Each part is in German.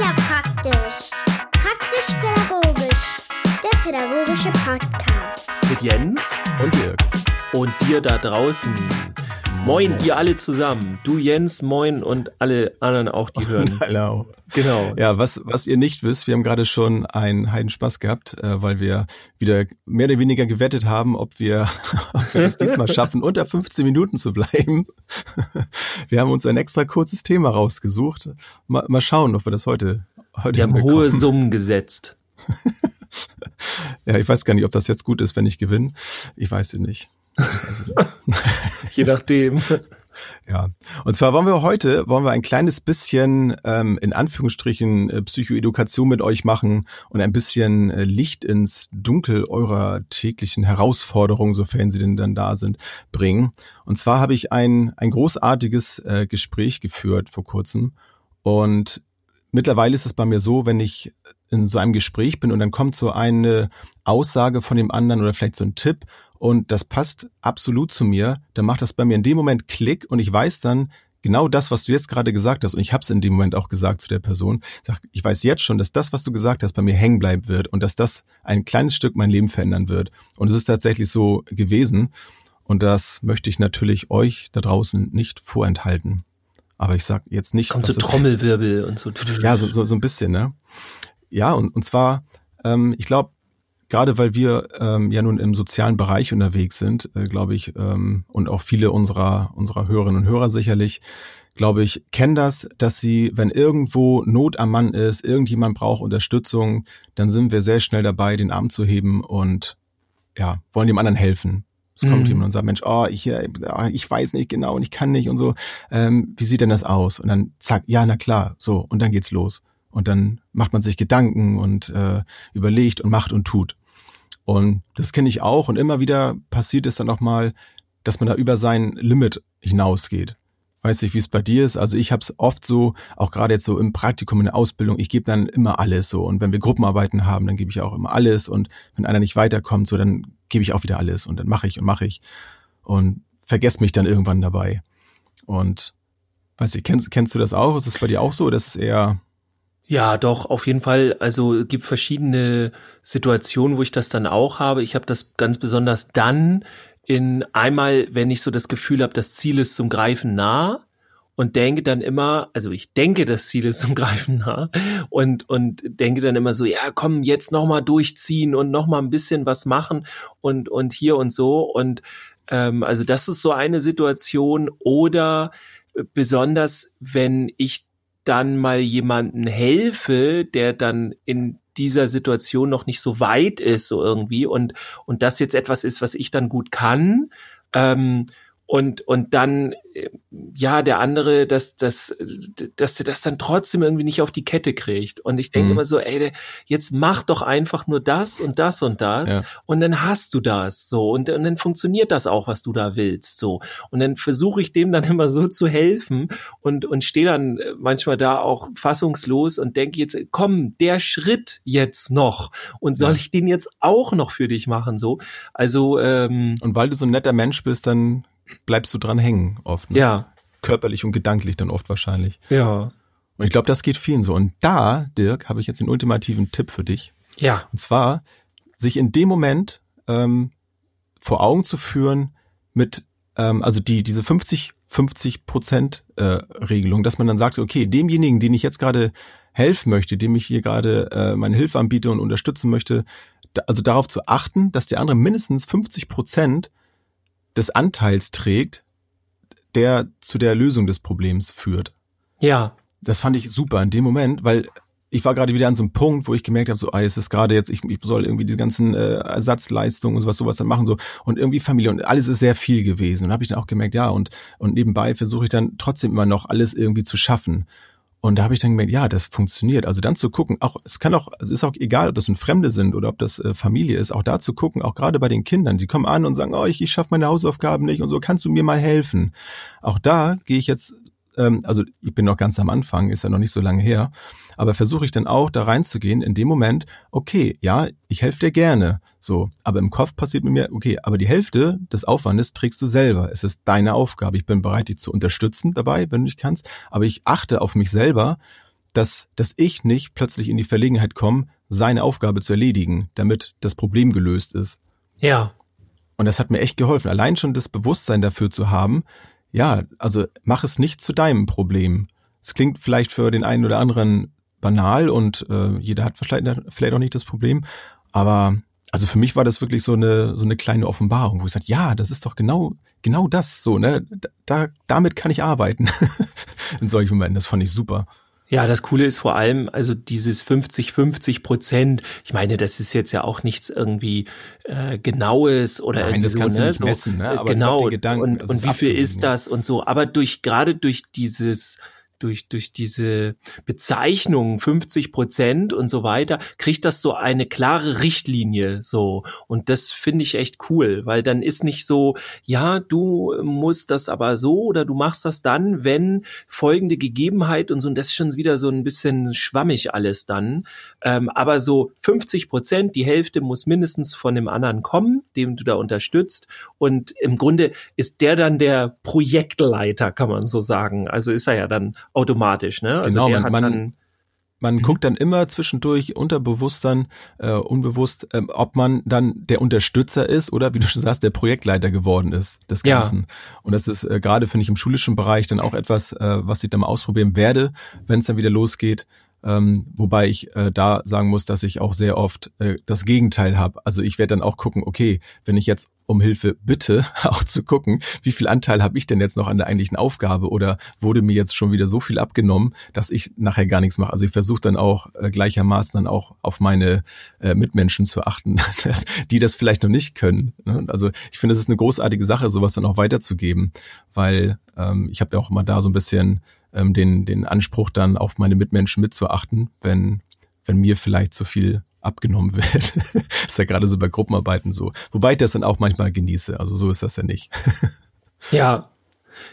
ja praktisch. Praktisch-pädagogisch. Der pädagogische Podcast. Mit Jens Und Dirk. und dir da draußen. Moin, ihr alle zusammen. Du Jens, moin und alle anderen auch, die hören. Hallo. Genau. Ja, was, was ihr nicht wisst, wir haben gerade schon einen Heidenspaß gehabt, äh, weil wir wieder mehr oder weniger gewettet haben, ob wir, ob wir es diesmal schaffen, unter 15 Minuten zu bleiben. Wir haben uns ein extra kurzes Thema rausgesucht. Mal, mal schauen, ob wir das heute, heute Wir haben hohe Summen gesetzt. Ja, ich weiß gar nicht, ob das jetzt gut ist, wenn ich gewinne. Ich weiß es nicht. Nicht. Je nachdem. Ja, und zwar wollen wir heute, wollen wir ein kleines bisschen ähm, in Anführungsstrichen äh, Psychoedukation mit euch machen und ein bisschen äh, Licht ins Dunkel eurer täglichen Herausforderungen, sofern sie denn dann da sind, bringen. Und zwar habe ich ein, ein großartiges äh, Gespräch geführt vor kurzem und mittlerweile ist es bei mir so, wenn ich in so einem Gespräch bin und dann kommt so eine Aussage von dem anderen oder vielleicht so ein Tipp und das passt absolut zu mir, dann macht das bei mir in dem Moment Klick und ich weiß dann genau das, was du jetzt gerade gesagt hast und ich habe es in dem Moment auch gesagt zu der Person. Ich Sag, ich weiß jetzt schon, dass das, was du gesagt hast, bei mir hängen bleiben wird und dass das ein kleines Stück mein Leben verändern wird. Und es ist tatsächlich so gewesen und das möchte ich natürlich euch da draußen nicht vorenthalten. Aber ich sag jetzt nicht, Kommt so Trommelwirbel und so. ja, so, so, so ein bisschen, ne? Ja, und, und zwar, ähm, ich glaube, gerade weil wir ähm, ja nun im sozialen Bereich unterwegs sind, äh, glaube ich, ähm, und auch viele unserer, unserer Hörerinnen und Hörer sicherlich, glaube ich, kennen das, dass sie, wenn irgendwo Not am Mann ist, irgendjemand braucht Unterstützung, dann sind wir sehr schnell dabei, den Arm zu heben und ja, wollen dem anderen helfen. Es kommt Mhm. jemand und sagt, Mensch, oh, ich, äh, ah, ich weiß nicht genau und ich kann nicht und so. Ähm, wie sieht denn das aus? Und dann zack, ja, na klar, so, und dann geht's los. Und dann macht man sich Gedanken und äh, überlegt und macht und tut. Und das kenne ich auch. Und immer wieder passiert es dann auch mal, dass man da über sein Limit hinausgeht. Weiß nicht, wie es bei dir ist. Also ich habe es oft so, auch gerade jetzt so im Praktikum, in der Ausbildung, ich gebe dann immer alles so. Und wenn wir Gruppenarbeiten haben, dann gebe ich auch immer alles. Und wenn einer nicht weiterkommt, so, dann gebe ich auch wieder alles. Und dann mache ich und mache ich. Und vergesse mich dann irgendwann dabei. Und weiß ich, kennst, kennst du das auch? Ist es bei dir auch so? Oder ist es eher, Ja, doch, auf jeden Fall. Also es gibt verschiedene Situationen, wo ich das dann auch habe. Ich habe das ganz besonders dann in einmal, wenn ich so das Gefühl habe, das Ziel ist zum Greifen nah und denke dann immer, also ich denke, das Ziel ist zum Greifen nah und und denke dann immer so, ja, komm, jetzt noch mal durchziehen und noch mal ein bisschen was machen und und hier und so und ähm, also das ist so eine Situation oder besonders wenn ich dann mal jemanden helfe, der dann in dieser Situation noch nicht so weit ist, so irgendwie, und, und das jetzt etwas ist, was ich dann gut kann, ähm, und, und dann, ja, der andere, dass, dass, dass der das dann trotzdem irgendwie nicht auf die Kette kriegt. Und ich denke Mhm. immer so, ey, jetzt mach doch einfach nur das und das und das Ja. und dann hast du das so und, und dann funktioniert das auch, was du da willst so. Und dann versuche ich dem dann immer so zu helfen und, und stehe dann äh, manchmal da auch fassungslos und denke jetzt, komm, der Schritt jetzt noch und soll Ja. ich den jetzt auch noch für dich machen so? Also, ähm, und weil du so ein netter Mensch bist, dann bleibst du dran hängen oft. Ne? ja, Körperlich und gedanklich dann oft wahrscheinlich. ja, Und ich glaube, das geht vielen so. Und da, Dirk, habe ich jetzt den ultimativen Tipp für dich. ja, Und zwar, sich in dem Moment ähm, vor Augen zu führen mit, ähm, also die diese 50 50 Prozent äh, Regelung, dass man dann sagt, okay, demjenigen, den ich jetzt gerade helfen möchte, dem ich hier gerade äh, meine Hilfe anbiete und unterstützen möchte, da, also darauf zu achten, dass der andere mindestens 50 Prozent des Anteils trägt, der zu der Lösung des Problems führt ja, das fand ich super in dem Moment, weil ich war gerade wieder an so einem Punkt, wo ich gemerkt habe, so, ah, es ist gerade jetzt, ich, ich soll irgendwie die ganzen äh, Ersatzleistungen und sowas, sowas dann machen, so und irgendwie Familie und alles ist sehr viel gewesen. Und habe ich dann auch gemerkt, ja, und, und nebenbei versuche ich dann trotzdem immer noch alles irgendwie zu schaffen. Und da habe ich dann gemerkt, ja, das funktioniert. Also dann zu gucken, auch es kann auch, es ist auch egal, ob das nun Fremde sind oder ob das äh, Familie ist, auch da zu gucken, auch gerade bei den Kindern, die kommen an und sagen, oh, ich, ich schaffe meine Hausaufgaben nicht und so, kannst du mir mal helfen? Auch da gehe ich jetzt ähm, also ich bin noch ganz am Anfang, ist ja noch nicht so lange her, aber versuche ich dann auch da reinzugehen in dem Moment, okay, ja, ich helfe dir gerne, so, aber im Kopf passiert mit mir, okay, aber die Hälfte des Aufwandes trägst du selber, es ist deine Aufgabe, ich bin bereit, dich zu unterstützen dabei, wenn du nicht kannst, aber ich achte auf mich selber, dass, dass ich nicht plötzlich in die Verlegenheit komme, seine Aufgabe zu erledigen, damit das Problem gelöst ist. Ja. Und das hat mir echt geholfen. Allein schon das Bewusstsein dafür zu haben, ja, also mach es nicht zu deinem Problem. Es klingt vielleicht für den einen oder anderen banal und äh, jeder hat vielleicht, vielleicht auch nicht das Problem, aber also für mich war das wirklich so eine so eine kleine Offenbarung, wo ich sagte, ja, das ist doch genau genau das so, ne? Da damit kann ich arbeiten in solchen Momenten. Das fand ich super. Ja, das Coole ist vor allem, also dieses 50-50 Prozent, ich meine, das ist jetzt ja auch nichts irgendwie äh, Genaues oder Nein, irgendwie das so, kannst ne? du nicht so, messen, ne? Aber genau, Gedanken, und, und wie viel ist das und so. Aber durch gerade durch dieses durch, durch diese Bezeichnung 50 Prozent und so weiter, kriegt das so eine klare Richtlinie so. Und das finde ich echt cool, weil dann ist nicht so, ja, du musst das aber so oder du machst das dann, wenn folgende Gegebenheit und so. Und das ist schon wieder so ein bisschen schwammig alles dann. Ähm, aber so 50 Prozent, die Hälfte muss mindestens von dem anderen kommen, dem du da unterstützt. Und im Grunde ist der dann der Projektleiter, kann man so sagen. Also ist er ja dann automatisch, ne? Also Genau, man- man- Man Mhm. guckt dann immer zwischendurch unterbewusst dann, äh, unbewusst, ähm, ob man dann der Unterstützer ist oder wie du schon sagst, der Projektleiter geworden ist des Ja. Ganzen. Und das ist äh, gerade, finde ich, im schulischen Bereich dann auch etwas, äh, was ich dann mal ausprobieren werde, wenn es dann wieder losgeht. Ähm, wobei ich äh, da sagen muss, dass ich auch sehr oft äh, das Gegenteil habe. Also ich werde dann auch gucken, okay, wenn ich jetzt um Hilfe bitte, auch zu gucken, wie viel Anteil habe ich denn jetzt noch an der eigentlichen Aufgabe oder wurde mir jetzt schon wieder so viel abgenommen, dass ich nachher gar nichts mache. Also ich versuche dann auch äh, gleichermaßen dann auch auf meine äh, Mitmenschen zu achten, dass, die das vielleicht noch nicht können. Ne? Also ich finde, es ist eine großartige Sache, sowas dann auch weiterzugeben, weil ähm, ich habe ja auch immer da so ein bisschen ähm, den, den Anspruch dann auf meine Mitmenschen mitzuachten, wenn, wenn mir vielleicht zu viel abgenommen wird. ist ja gerade so bei Gruppenarbeiten so. Wobei ich das dann auch manchmal genieße. Also so ist das ja nicht. ja,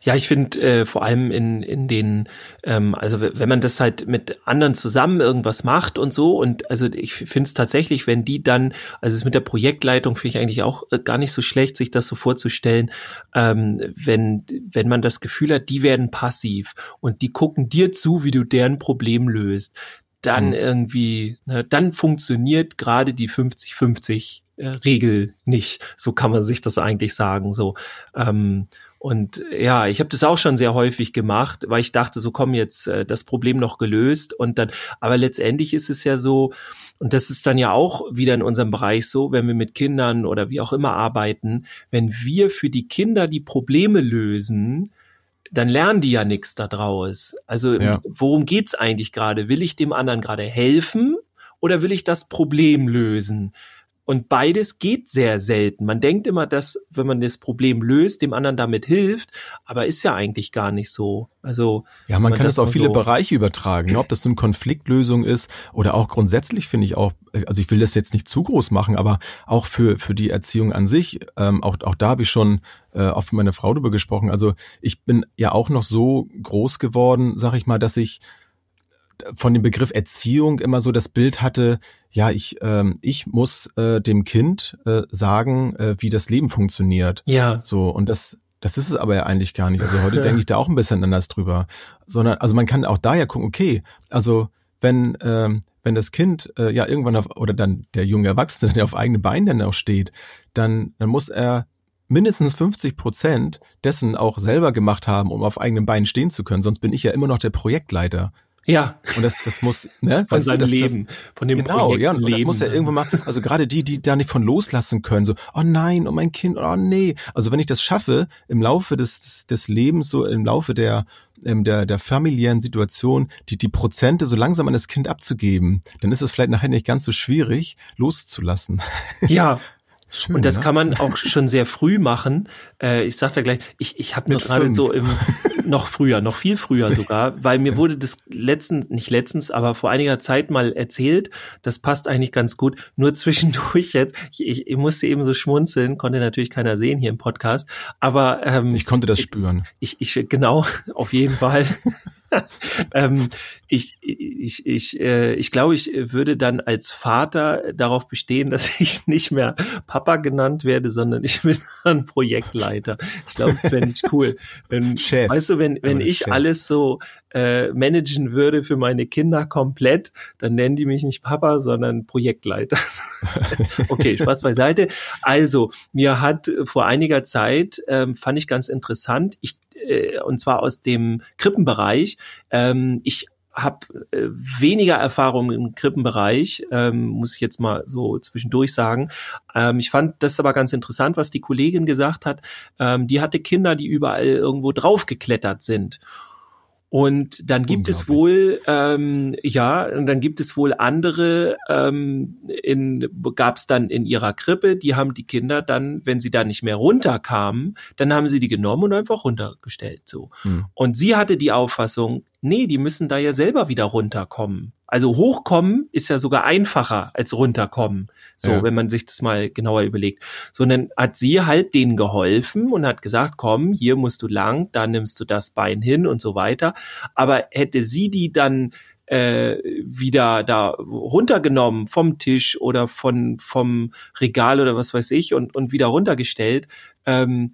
ja, ich finde äh, vor allem in, in den, ähm, also wenn man das halt mit anderen zusammen irgendwas macht und so, und also ich finde es tatsächlich, wenn die dann, also es mit der Projektleitung finde ich eigentlich auch äh, gar nicht so schlecht, sich das so vorzustellen, ähm, wenn, wenn man das Gefühl hat, die werden passiv und die gucken dir zu, wie du deren Problem löst, dann Mhm. irgendwie, ne, dann funktioniert gerade die 50-50 äh, Regel nicht. So kann man sich das eigentlich sagen. So ähm, und ja, ich habe das auch schon sehr häufig gemacht, weil ich dachte, so komm jetzt äh, das Problem noch gelöst und dann, aber letztendlich ist es ja so, und das ist dann ja auch wieder in unserem Bereich so, wenn wir mit Kindern oder wie auch immer arbeiten, wenn wir für die Kinder die Probleme lösen, dann lernen die ja nichts daraus. Also Ja. worum geht's eigentlich gerade? Will ich dem anderen gerade helfen oder will ich das Problem lösen? Und beides geht sehr selten. Man denkt immer, dass, wenn man das Problem löst, dem anderen damit hilft, aber ist ja eigentlich gar nicht so. Also Ja, man wenn kann das auf mal viele so- Bereiche übertragen, ne? ob das so eine Konfliktlösung ist oder auch grundsätzlich finde ich auch, also ich will das jetzt nicht zu groß machen, aber auch für, für die Erziehung an sich, ähm, auch, auch da habe ich schon äh, oft mit meiner Frau drüber gesprochen. Also ich bin ja auch noch so groß geworden, sag ich mal, dass ich von dem Begriff Erziehung immer so das Bild hatte, ja, ich, ähm, ich muss äh, dem Kind äh, sagen, äh, wie das Leben funktioniert. ja, So, und das, das ist es aber ja eigentlich gar nicht. Also heute denke ich da auch ein bisschen anders drüber. Sondern, also man kann auch da ja gucken, okay, also wenn, ähm, wenn das Kind äh, ja irgendwann auf, oder dann der junge Erwachsene, der auf eigenen Beinen dann auch steht, dann, dann muss er mindestens 50 Prozent dessen auch selber gemacht haben, um auf eigenen Beinen stehen zu können. Sonst bin ich ja immer noch der Projektleiter. Ja, Und das, das muss, ne? von seinem das, Leben, von dem Genau, Projekt ja, und das Leben. muss ja irgendwann mal, also gerade die, die da nicht von loslassen können, so, oh nein, oh mein Kind, oh nee. Also wenn ich das schaffe, im Laufe des, des, Lebens, so im Laufe der, ähm, der, der familiären Situation, die, die Prozente so langsam an das Kind abzugeben, dann ist es vielleicht nachher nicht ganz so schwierig, loszulassen. Ja, Schön, Und das ne? kann man auch schon sehr früh machen. Äh, ich sag da gleich, ich, ich habe mir gerade so im noch früher, noch viel früher sogar, weil mir wurde das letztens, nicht letztens, aber vor einiger Zeit mal erzählt. Das passt eigentlich ganz gut. Nur zwischendurch jetzt, ich, ich, ich musste eben so schmunzeln, konnte natürlich keiner sehen hier im Podcast. Aber ähm, Ich konnte das spüren. ich, ich genau, auf jeden Fall. ähm, ich, ich, ich, äh, ich glaube, ich würde dann als Vater darauf bestehen, dass ich nicht mehr Papa genannt werde, sondern ich bin ein Projektleiter. Ich glaube, das wäre nicht cool. Wenn, Chef. Weißt du, wenn, wenn ich Chef. alles so äh, managen würde für meine Kinder komplett, dann nennen die mich nicht Papa, sondern Projektleiter. okay, Spaß beiseite. Also, mir hat vor einiger Zeit, ähm, fand ich ganz interessant, ich äh, und zwar aus dem Krippenbereich. Ähm, ich habe äh, weniger Erfahrung im Krippenbereich, ähm, muss ich jetzt mal so zwischendurch sagen. Ähm, ich fand das aber ganz interessant, was die Kollegin gesagt hat. Ähm, die hatte Kinder, die überall irgendwo draufgeklettert sind. Und dann gibt es wohl, ähm, ja, dann gibt es wohl andere, ähm, in, gab es dann in ihrer Krippe, die haben die Kinder dann, wenn sie da nicht mehr runterkamen, dann haben sie die genommen und einfach runtergestellt, so. Hm. Und sie hatte die Auffassung, nee, die müssen da ja selber wieder runterkommen. Also hochkommen ist ja sogar einfacher als runterkommen. So, ja. wenn man sich das mal genauer überlegt. Sondern hat sie halt denen geholfen und hat gesagt, komm, hier musst du lang, da nimmst du das Bein hin und so weiter. Aber hätte sie die dann äh, wieder da runtergenommen vom Tisch oder von vom Regal oder was weiß ich und und wieder runtergestellt, ähm,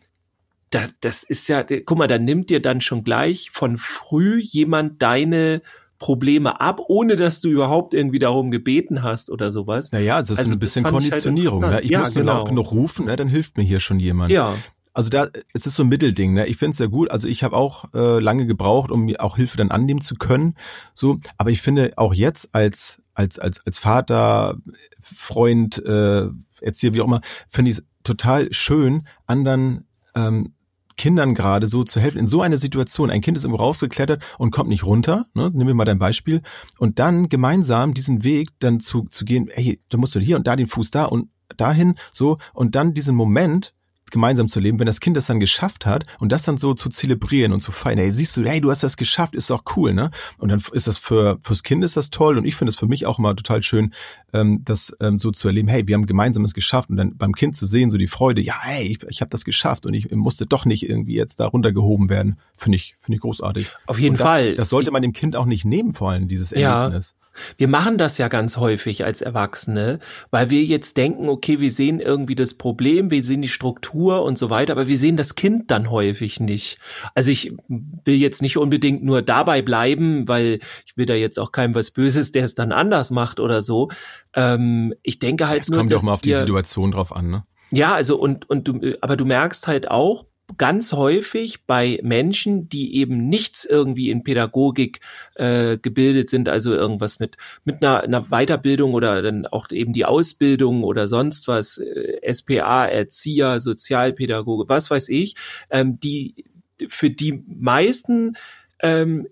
da, das ist ja, guck mal, da nimmt dir dann schon gleich von früh jemand deine Probleme ab, ohne dass du überhaupt irgendwie darum gebeten hast oder sowas. Naja, also es ist also ein bisschen Konditionierung. Halt ne? Ich ja, muss genau. laut genug rufen, ne? dann hilft mir hier schon jemand. Ja. Also da, es ist so ein Mittelding. Ne? Ich finde es sehr gut. Also ich habe auch äh, lange gebraucht, um mir auch Hilfe dann annehmen zu können. So, aber ich finde auch jetzt als als als als Vater, Freund, äh, Erzieher, wie auch immer, finde ich es total schön, anderen ähm, Kindern gerade so zu helfen, in so einer Situation, ein Kind ist irgendwo raufgeklettert und kommt nicht runter, ne? nehmen wir mal dein Beispiel, und dann gemeinsam diesen Weg dann zu, zu gehen, hey, da musst du hier und da den Fuß da und dahin, so, und dann diesen Moment gemeinsam zu leben, wenn das Kind das dann geschafft hat und das dann so zu zelebrieren und zu feiern, hey, siehst du, hey, du hast das geschafft, ist doch cool, ne? Und dann ist das für fürs Kind ist das toll und ich finde es für mich auch immer total schön, ähm, das ähm, so zu erleben, hey, wir haben gemeinsam es geschafft und dann beim Kind zu sehen, so die Freude, ja, hey, ich, ich habe das geschafft und ich musste doch nicht irgendwie jetzt da runtergehoben werden, finde ich finde ich großartig. Auf jeden das, Fall. Das sollte man dem Kind auch nicht nehmen, vor allem dieses Erlebnis. Ja. Wir machen das ja ganz häufig als Erwachsene, weil wir jetzt denken, okay, wir sehen irgendwie das Problem, wir sehen die Struktur und so weiter, aber wir sehen das Kind dann häufig nicht. Also ich will jetzt nicht unbedingt nur dabei bleiben, weil ich will da jetzt auch keinem was Böses, der es dann anders macht oder so. Ähm, ich denke halt es nur, kommt ja auch mal auf die Situation drauf an, ne? Ja, also und und du, aber du merkst halt auch ganz häufig bei Menschen, die eben nichts irgendwie in Pädagogik äh, gebildet sind, also irgendwas mit mit einer, einer Weiterbildung oder dann auch eben die Ausbildung oder sonst was, äh, SPA, Erzieher, Sozialpädagoge, was weiß ich, ähm, die für die meisten ähm,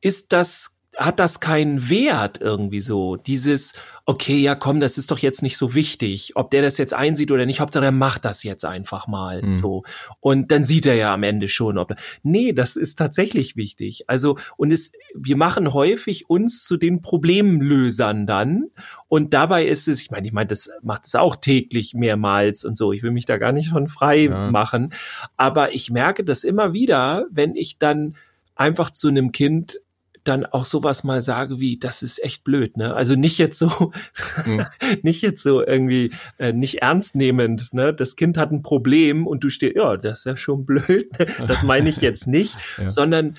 ist das hat das keinen Wert irgendwie so. Dieses, okay, ja komm, das ist doch jetzt nicht so wichtig, ob der das jetzt einsieht oder nicht, Hauptsache er macht das jetzt einfach mal mhm. so. Und dann sieht er ja am Ende schon, ob nee, das ist tatsächlich wichtig. Also und es wir machen häufig uns zu den Problemlösern dann und dabei ist es, ich meine, ich meine, das macht es auch täglich mehrmals und so. Ich will mich da gar nicht von frei ja. machen, aber ich merke das immer wieder, wenn ich dann einfach zu einem Kind dann auch sowas mal sage wie, das ist echt blöd, ne? Also nicht jetzt so, mhm. nicht jetzt so irgendwie äh, nicht ernst nehmend, ne? Das Kind hat ein Problem und du stehst, ja, das ist ja schon blöd. das meine ich jetzt nicht, ja. sondern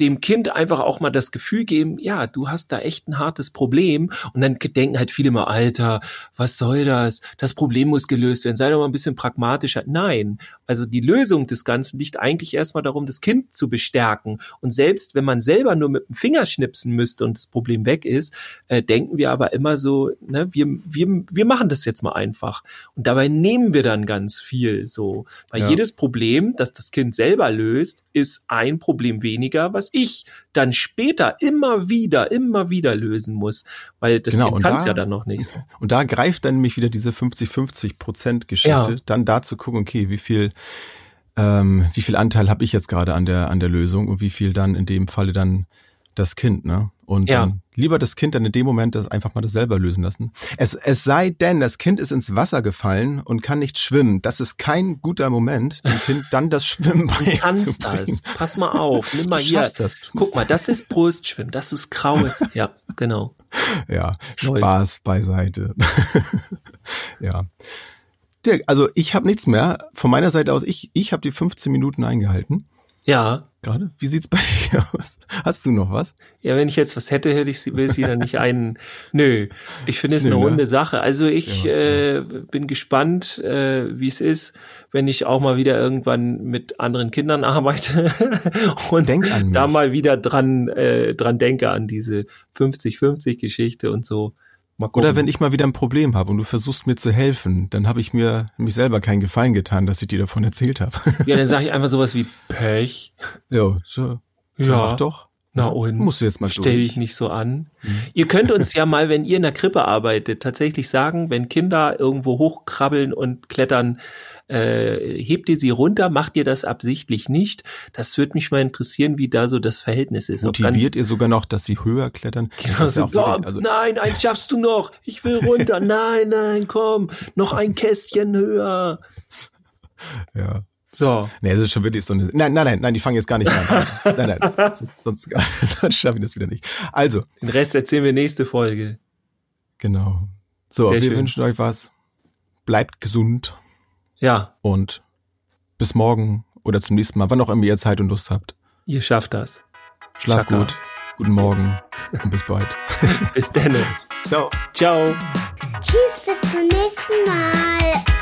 dem Kind einfach auch mal das Gefühl geben, ja, du hast da echt ein hartes Problem. Und dann denken halt viele mal, Alter, was soll das? Das Problem muss gelöst werden. Sei doch mal ein bisschen pragmatischer. Nein. Also die Lösung des Ganzen liegt eigentlich erstmal darum, das Kind zu bestärken. Und selbst wenn man selber nur mit dem Finger schnipsen müsste und das Problem weg ist, äh, denken wir aber immer so, ne, wir, wir, wir machen das jetzt mal einfach. Und dabei nehmen wir dann ganz viel so. Weil ja. jedes Problem, das das Kind selber löst, ist ein Problem weniger, was was ich dann später immer wieder, immer wieder lösen muss, weil das genau, kann es ja dann noch nicht. Und da greift dann nämlich wieder diese 50-50 Prozent Geschichte, ja. dann da zu gucken, okay, wie viel ähm, wie viel Anteil habe ich jetzt gerade an der an der Lösung und wie viel dann in dem Falle dann das Kind, ne? Und ja. dann, lieber das Kind dann in dem Moment das einfach mal das selber lösen lassen. Es, es sei denn, das Kind ist ins Wasser gefallen und kann nicht schwimmen. Das ist kein guter Moment, dem Kind dann das Schwimmen Du kannst das. Pass mal auf. Nimm mal Du hier. das. Guck mal, das ist Brustschwimmen. Das ist Kraul. Ja, genau. Ja. Spaß beiseite. ja. Dirk, also ich habe nichts mehr. Von meiner Seite aus, ich, ich habe die 15 Minuten eingehalten. Ja. Gerade. Wie sieht's bei dir aus? Hast du noch was? Ja, wenn ich jetzt was hätte, hätte ich sie, will sie dann nicht ein. Nö, ich finde es eine ne? runde Sache. Also ich Ja, äh, bin gespannt, äh, wie es ist, wenn ich auch mal wieder irgendwann mit anderen Kindern arbeite und da mal wieder dran äh, dran denke an diese 50-50 Geschichte und so. Oder wenn ich mal wieder ein Problem habe und du versuchst mir zu helfen, dann habe ich mir mich selber keinen Gefallen getan, dass ich dir davon erzählt habe. ja, dann sage ich einfach sowas wie Pech. ja, so. Ja. Mach doch. Na und Musst du jetzt mal stell dich nicht so an. Mhm. Ihr könnt uns ja mal, wenn ihr in der Krippe arbeitet, tatsächlich sagen, wenn Kinder irgendwo hochkrabbeln und klettern, äh, hebt ihr sie runter, macht ihr das absichtlich nicht? Das würde mich mal interessieren, wie da so das Verhältnis ist. Motiviert ihr sogar noch, dass sie höher klettern? Genau, ja so, wirklich- komm, also, nein, eins schaffst du noch. Ich will runter. nein, nein, komm. Noch ein Kästchen höher. ja. So. Nee, das ist schon wirklich so eine. Nein, nein, nein, nein, die fangen jetzt gar nicht an. nein, nein. Sonst, sonst schaffe ich das wieder nicht. Also, Den Rest erzählen wir nächste Folge. genau. So, Sehr wir schön. wünschen euch was. Bleibt gesund Ja, und bis morgen oder zum nächsten Mal, wann auch immer ihr Zeit und Lust habt. ihr schafft das. Schlaft Chaka. gut. Guten Morgen und bis bald. Bis dann. Ciao. Ciao. Tschüss, bis zum nächsten Mal.